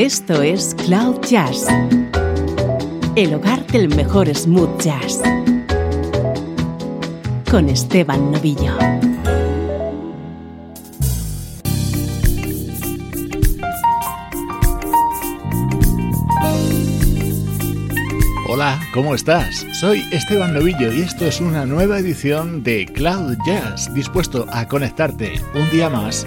Esto es Cloud Jazz, el hogar del mejor smooth jazz, con Esteban Novillo. Hola, ¿cómo estás? Soy Esteban Novillo y esto es una nueva edición de Cloud Jazz, dispuesto a conectarte un día más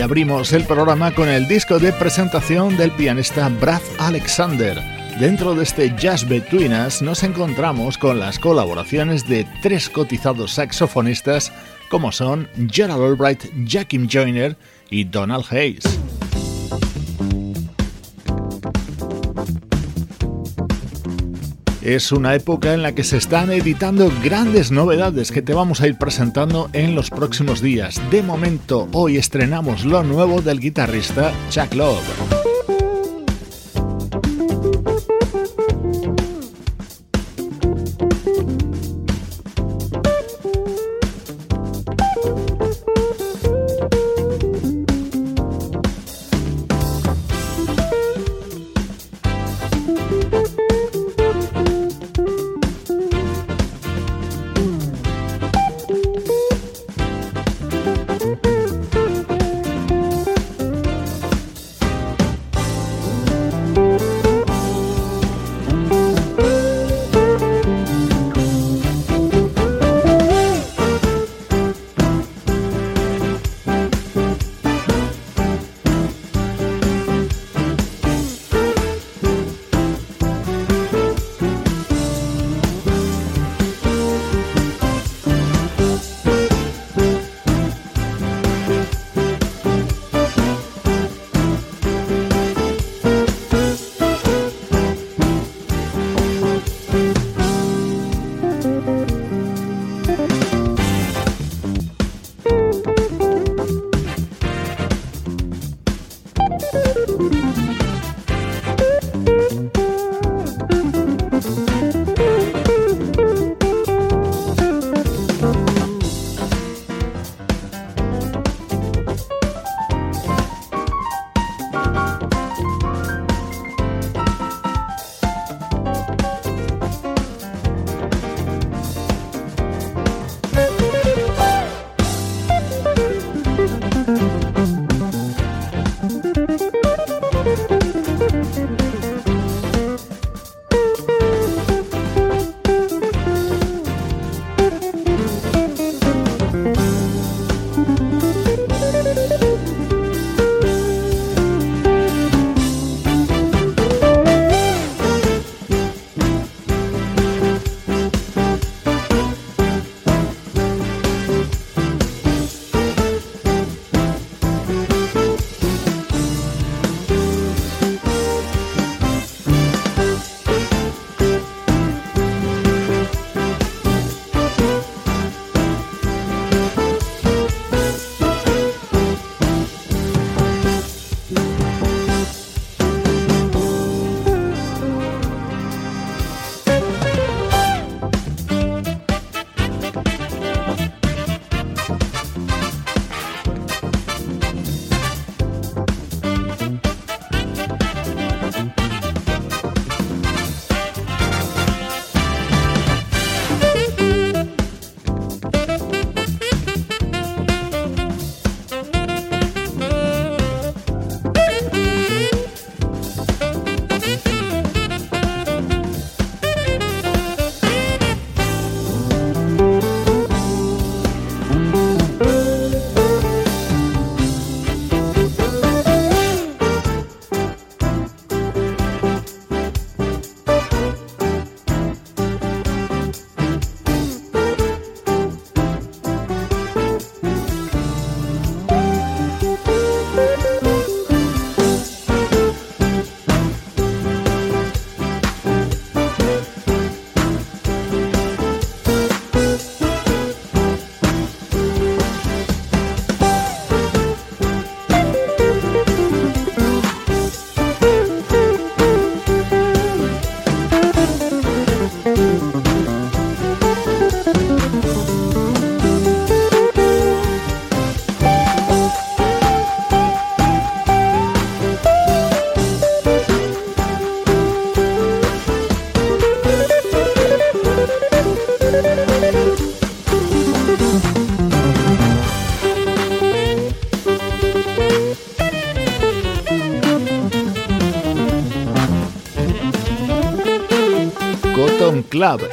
Abrimos el programa con el disco de presentación del pianista Brad Alexander. Dentro de este Jazz Between Us nos encontramos con las colaboraciones de tres cotizados saxofonistas como son Gerald Albright, Jakim Joyner y Donald Hayes. Es una época en la que se están editando grandes novedades que te vamos a ir presentando en los próximos días. De momento, hoy estrenamos lo nuevo del guitarrista Chuck Love.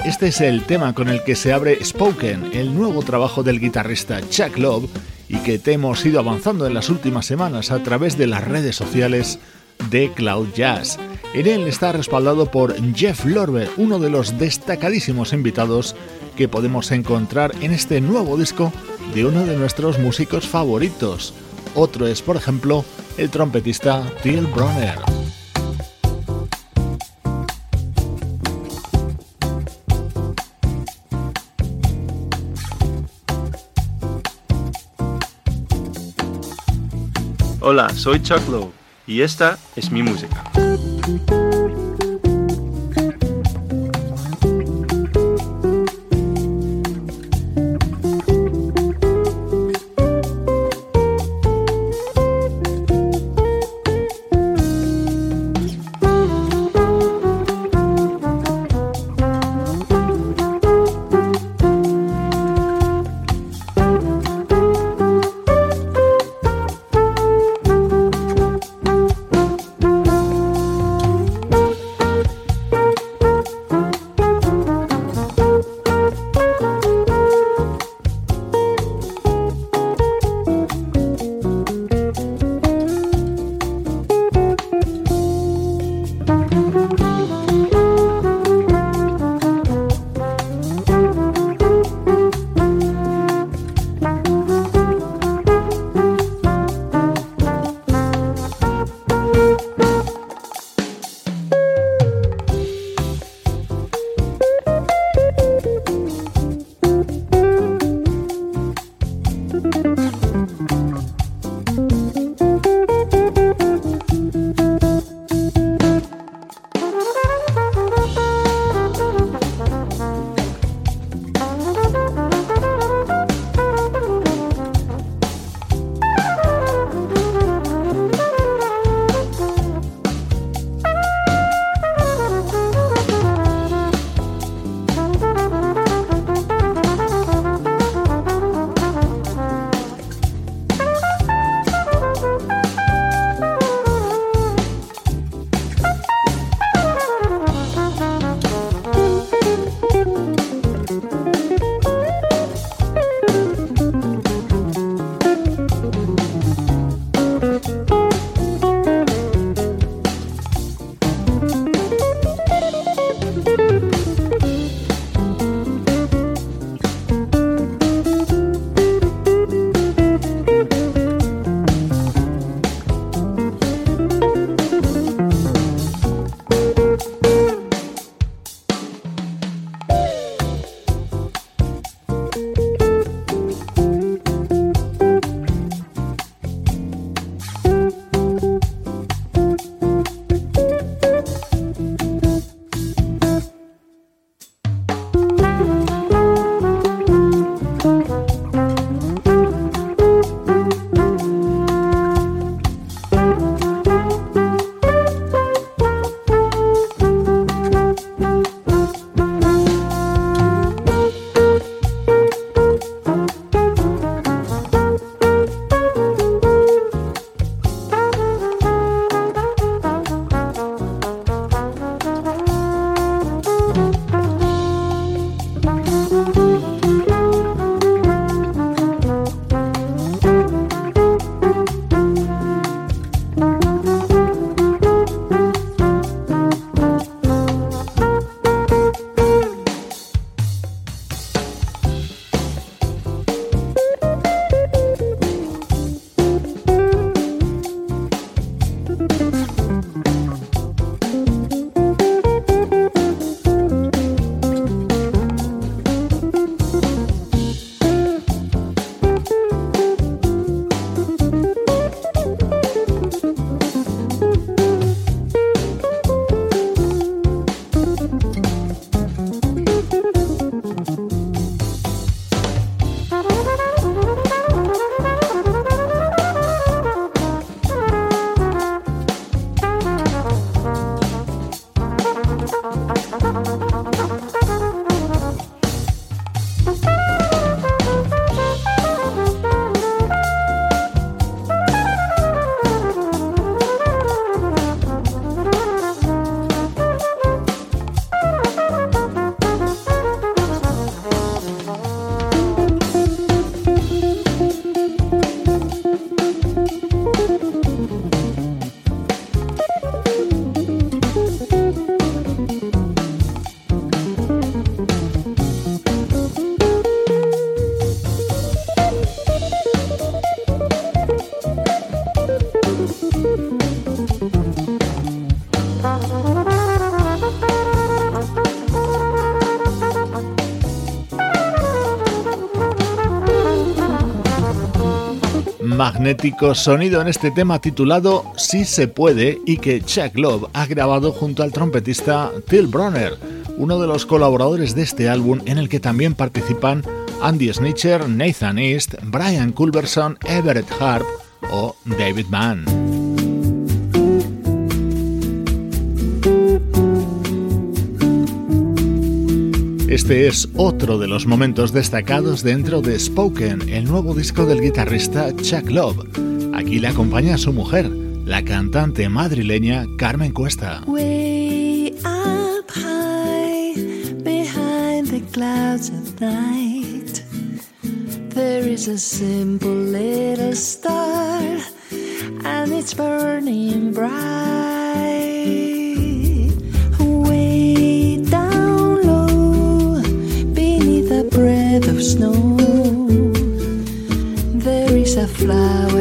Este es el tema con el que se abre Spoken, el nuevo trabajo del guitarrista Chuck Love y que te hemos ido avanzando en las últimas semanas a través de las redes sociales de Cloud Jazz. En él está respaldado por Jeff Lorber, uno de los destacadísimos invitados que podemos encontrar en este nuevo disco de uno de nuestros músicos favoritos. Otro es, por ejemplo, el trompetista Phil Bronner. Hola, soy Chuck Lowe y esta es mi música. Magnético sonido en este tema titulado Si se puede y que Chuck Love ha grabado junto al trompetista Till Bronner, uno de los colaboradores de este álbum en el que también participan Andy Snitcher, Nathan East, Brian Culberson, Everett Harp o David Mann. Este es otro de los momentos destacados dentro de Spoken, el nuevo disco del guitarrista Chuck Love. Aquí le acompaña su mujer, la cantante madrileña Carmen Cuesta. Way up high, behind the clouds of night, there is a simple little star, and it's burning bright. Snow. There is a flower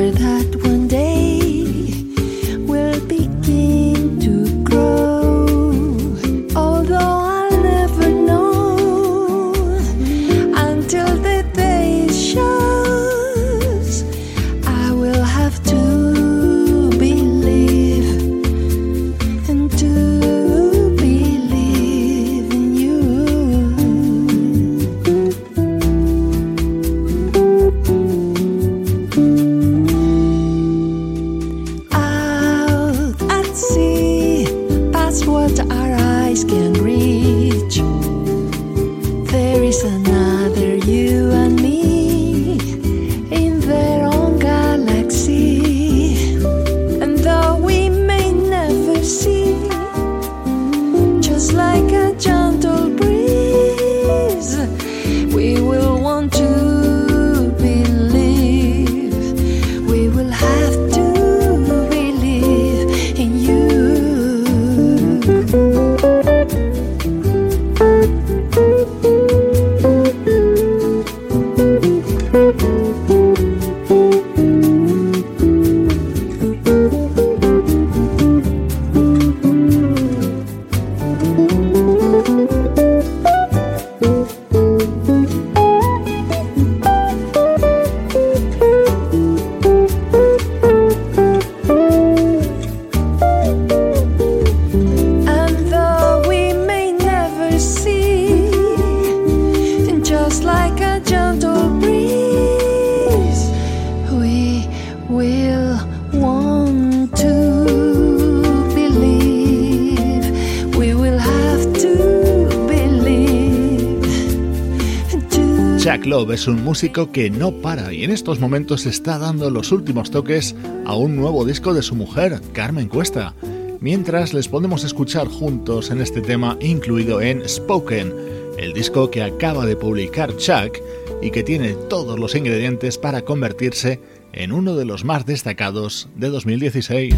es un músico que no para y en estos momentos está dando los últimos toques a un nuevo disco de su mujer, Carmen Cuesta. Mientras les podemos escuchar juntos en este tema incluido en Spoken, el disco que acaba de publicar Chuck y que tiene todos los ingredientes para convertirse en uno de los más destacados de 2016.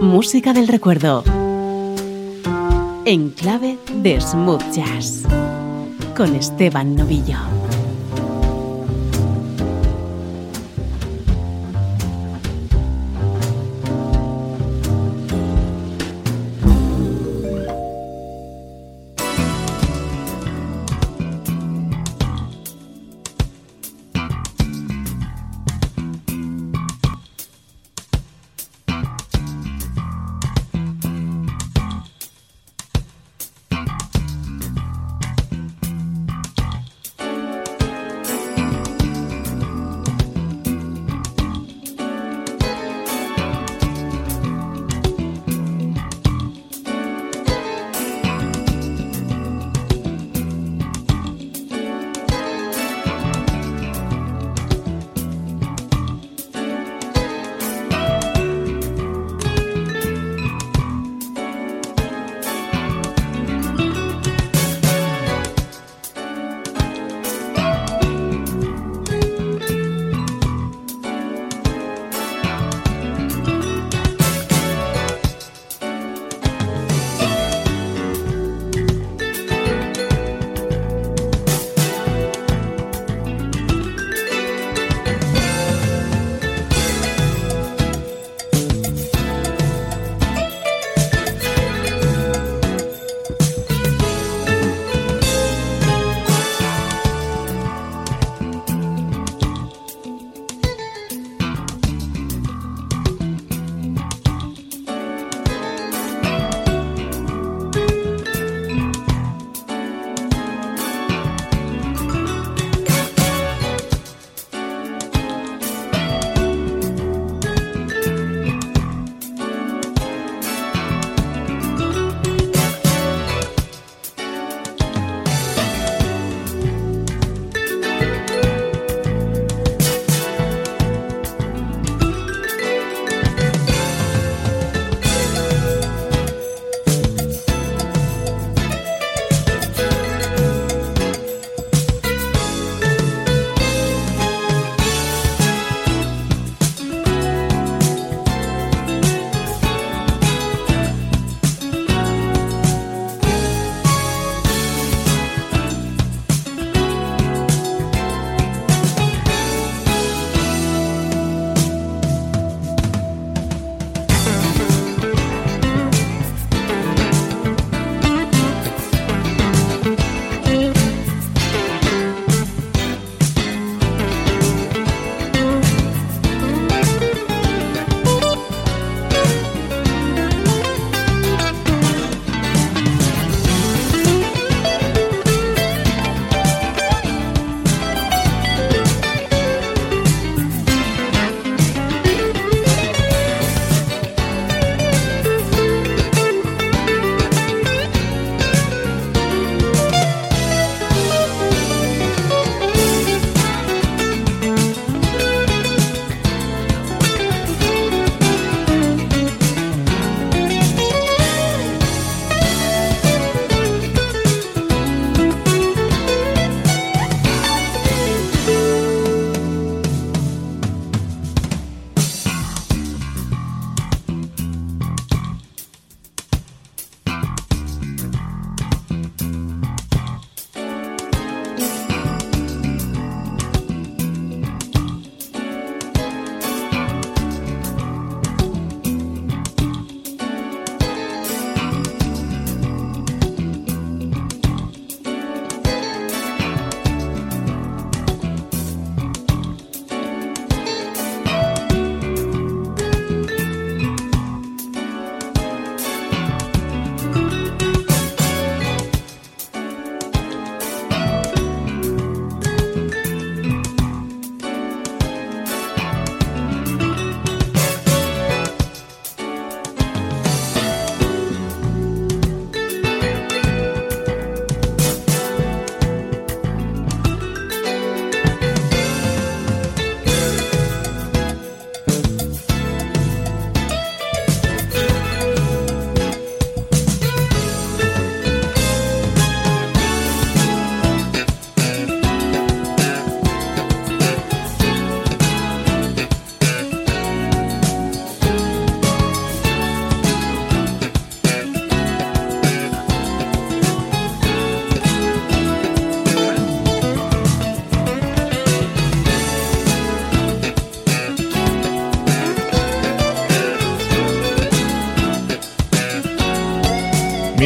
Música del recuerdo en clave de smooth jazz con Esteban Novillo.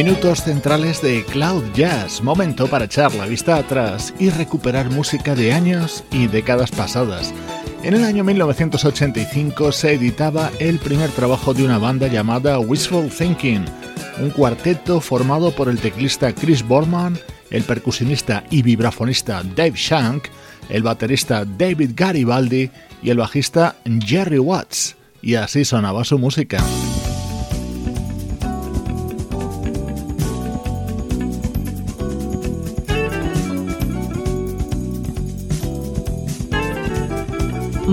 Minutos centrales de Cloud Jazz, momento para echar la vista atrás y recuperar música de años y décadas pasadas. En el año 1985 se editaba el primer trabajo de una banda llamada Wishful Thinking, un cuarteto formado por el teclista Chris Borman, el percusionista y vibrafonista Dave Shank, el baterista David Garibaldi y el bajista Jerry Watts. Y así sonaba su música.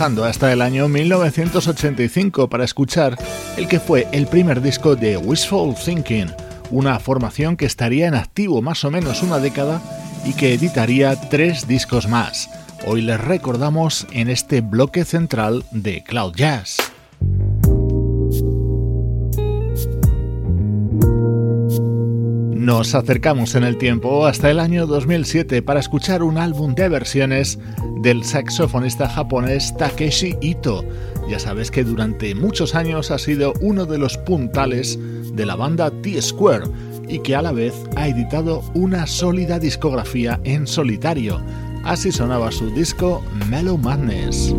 Hasta el año 1985 para escuchar el que fue el primer disco de Wishful Thinking, una formación que estaría en activo más o menos una década y que editaría tres discos más. Hoy les recordamos en este bloque central de Cloud Jazz. Nos acercamos en el tiempo hasta el año 2007 para escuchar un álbum de versiones del saxofonista japonés Takeshi Ito. Ya sabes que durante muchos años ha sido uno de los puntales de la banda T-Square y que a la vez ha editado una sólida discografía en solitario. Así sonaba su disco Mellow Madness.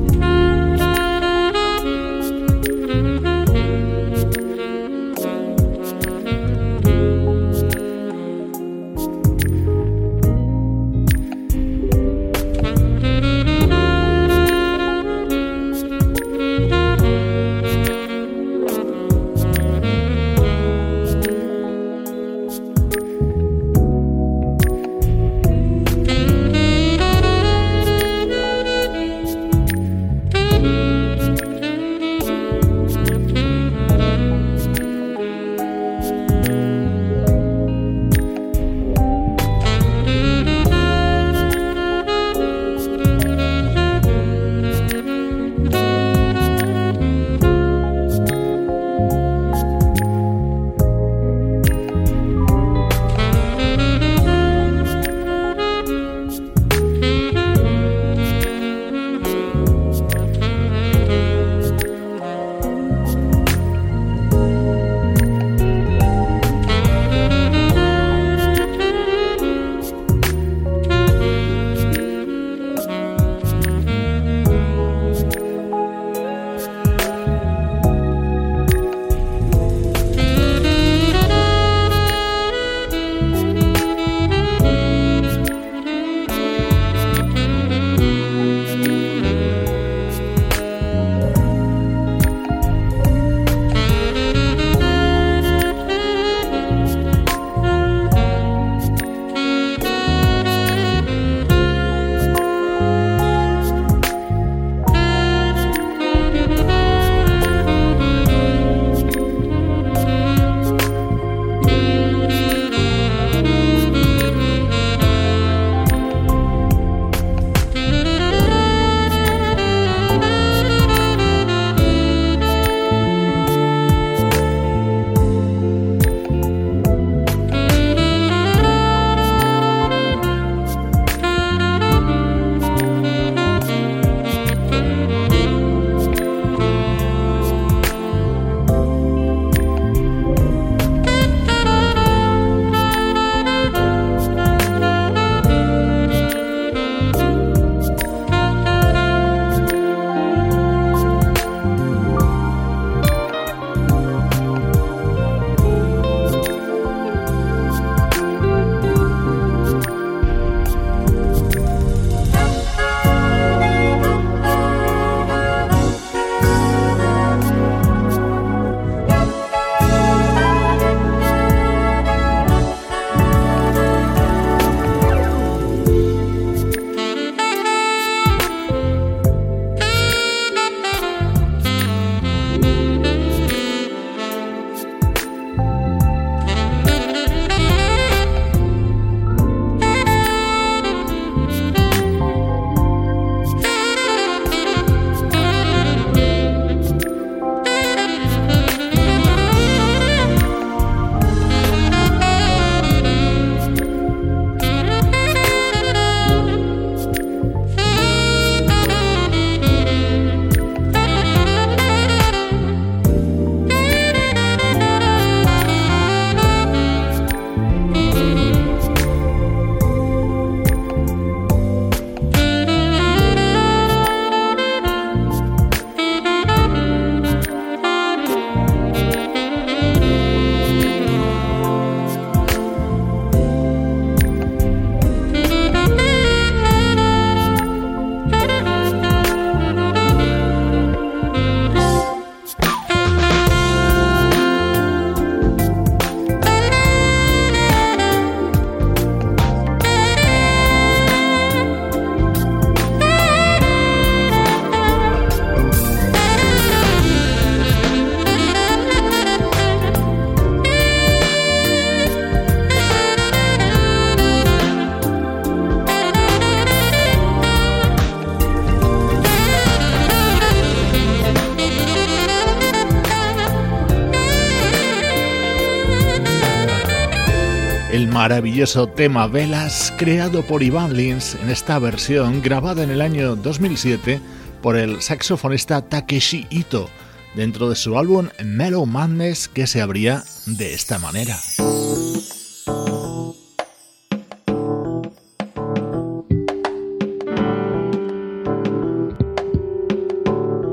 Maravilloso tema Velas creado por Ivan Lins en esta versión grabada en el año 2007 por el saxofonista Takeshi Ito dentro de su álbum Mellow Madness que se abría de esta manera.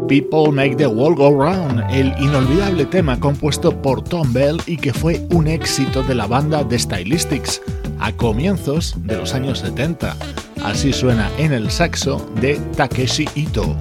People Make the World Go Round, el inolvidable tema compuesto por Tom Bell y que fue un éxito de la banda The Stylistics a comienzos de los años 70. Así suena en el saxo de Takeshi Ito.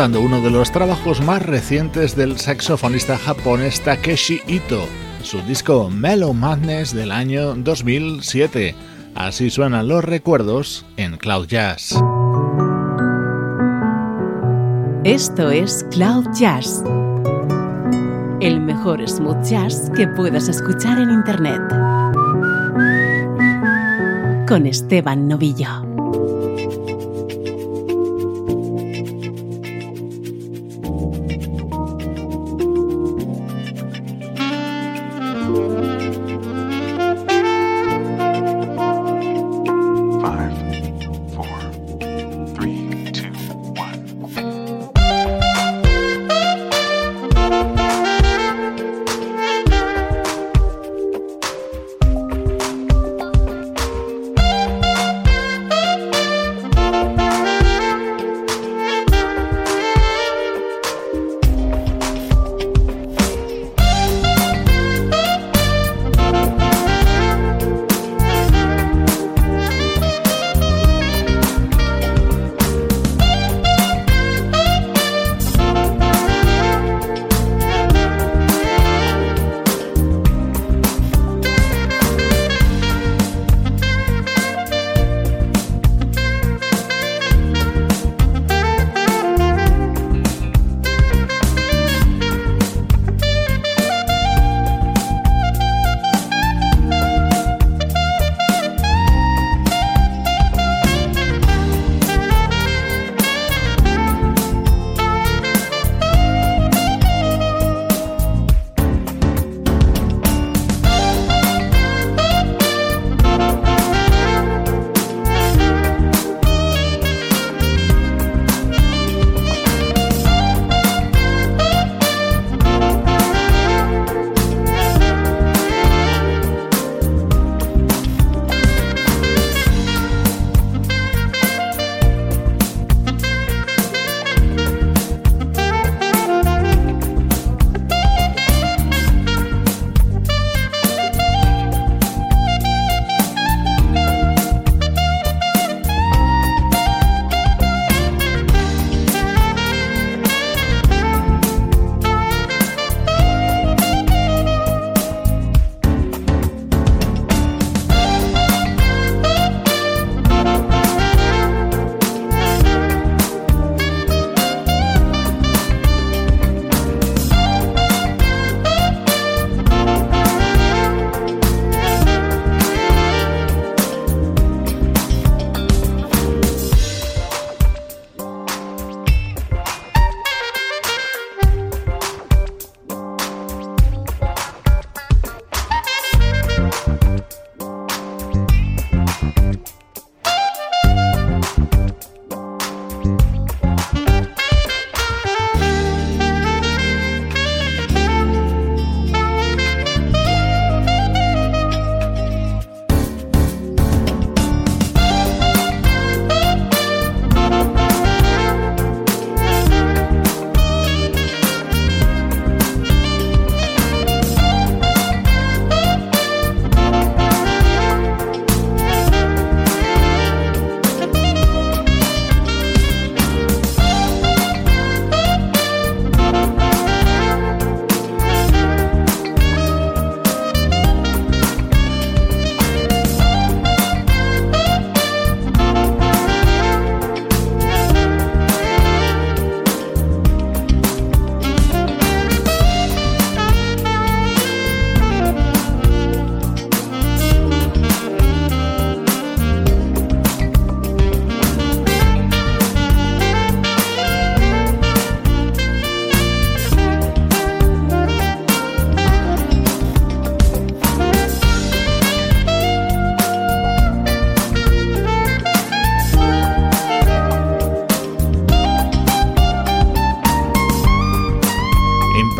Recordando uno de los trabajos más recientes del saxofonista japonés Takeshi Ito, su disco Mellow Madness del año 2007. Así suenan los recuerdos en Cloud Jazz. Esto es Cloud Jazz, el mejor smooth jazz que puedas escuchar en Internet. Con Esteban Novillo.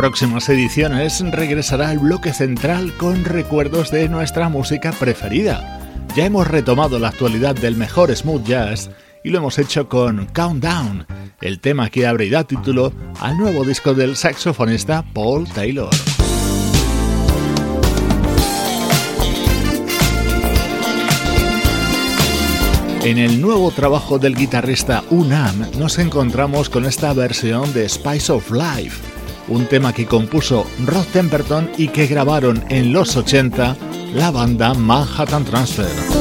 Próximas ediciones regresará el bloque central con recuerdos de nuestra música preferida. Ya hemos retomado la actualidad del mejor smooth jazz y lo hemos hecho con Countdown, el tema que abrirá título al nuevo disco del saxofonista Paul Taylor. En el nuevo trabajo del guitarrista Unam nos encontramos con esta versión de Spice of Life, un tema que compuso Rod Temperton y que grabaron en los 80 la banda Manhattan Transfer.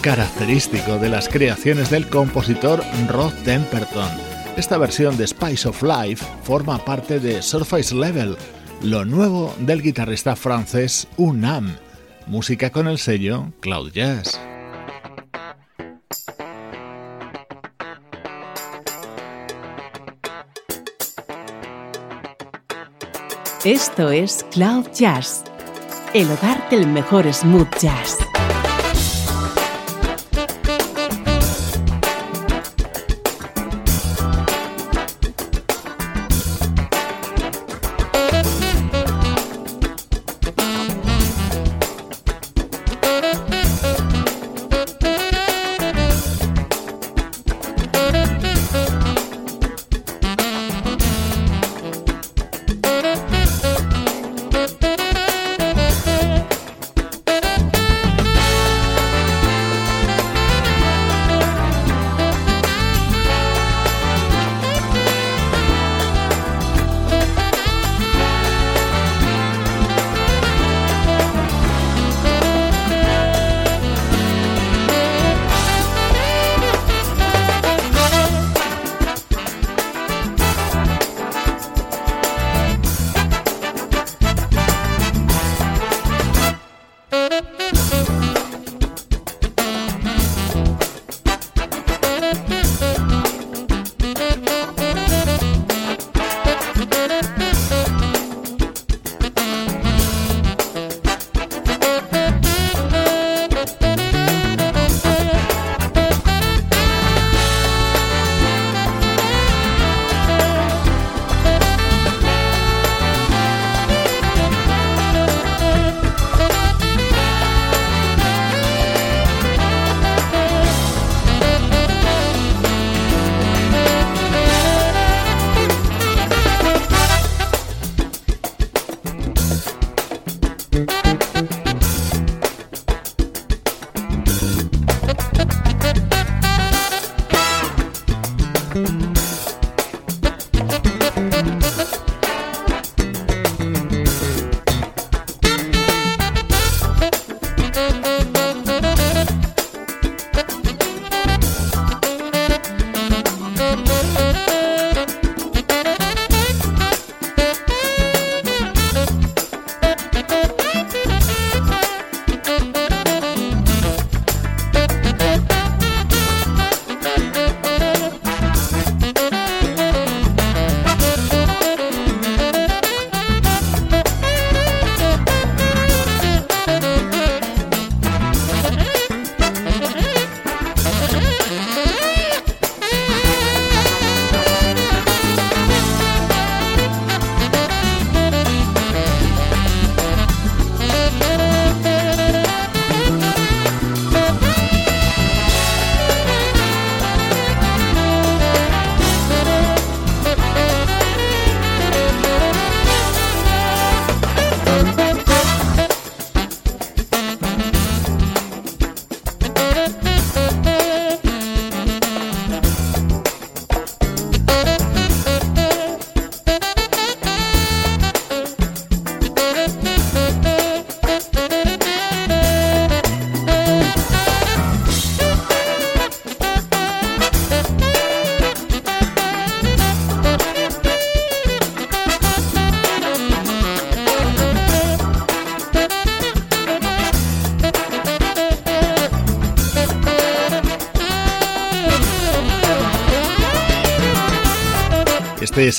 De las creaciones del compositor Rod Temperton. Esta versión de Spice of Life forma parte de Surface Level, lo nuevo del guitarrista francés Unam, música con el sello Cloud Jazz. Esto es Cloud Jazz, el hogar del mejor smooth jazz.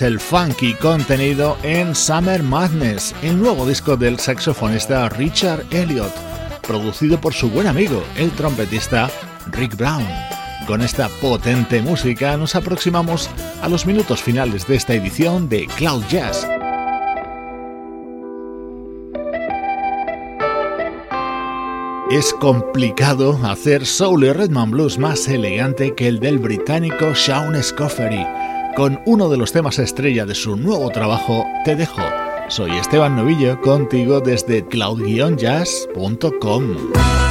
El funky contenido en Summer Madness, el nuevo disco del saxofonista Richard Elliot, producido por su buen amigo, el trompetista Rick Brown. Con esta potente música nos aproximamos a los minutos finales de esta edición de Cloud Jazz. Es complicado hacer soul y rhythm blues más elegante que el del británico Sean Scoffery con uno de los temas estrella de su nuevo trabajo, Te Dejo. Soy Esteban Novillo, contigo desde cloud-jazz.com.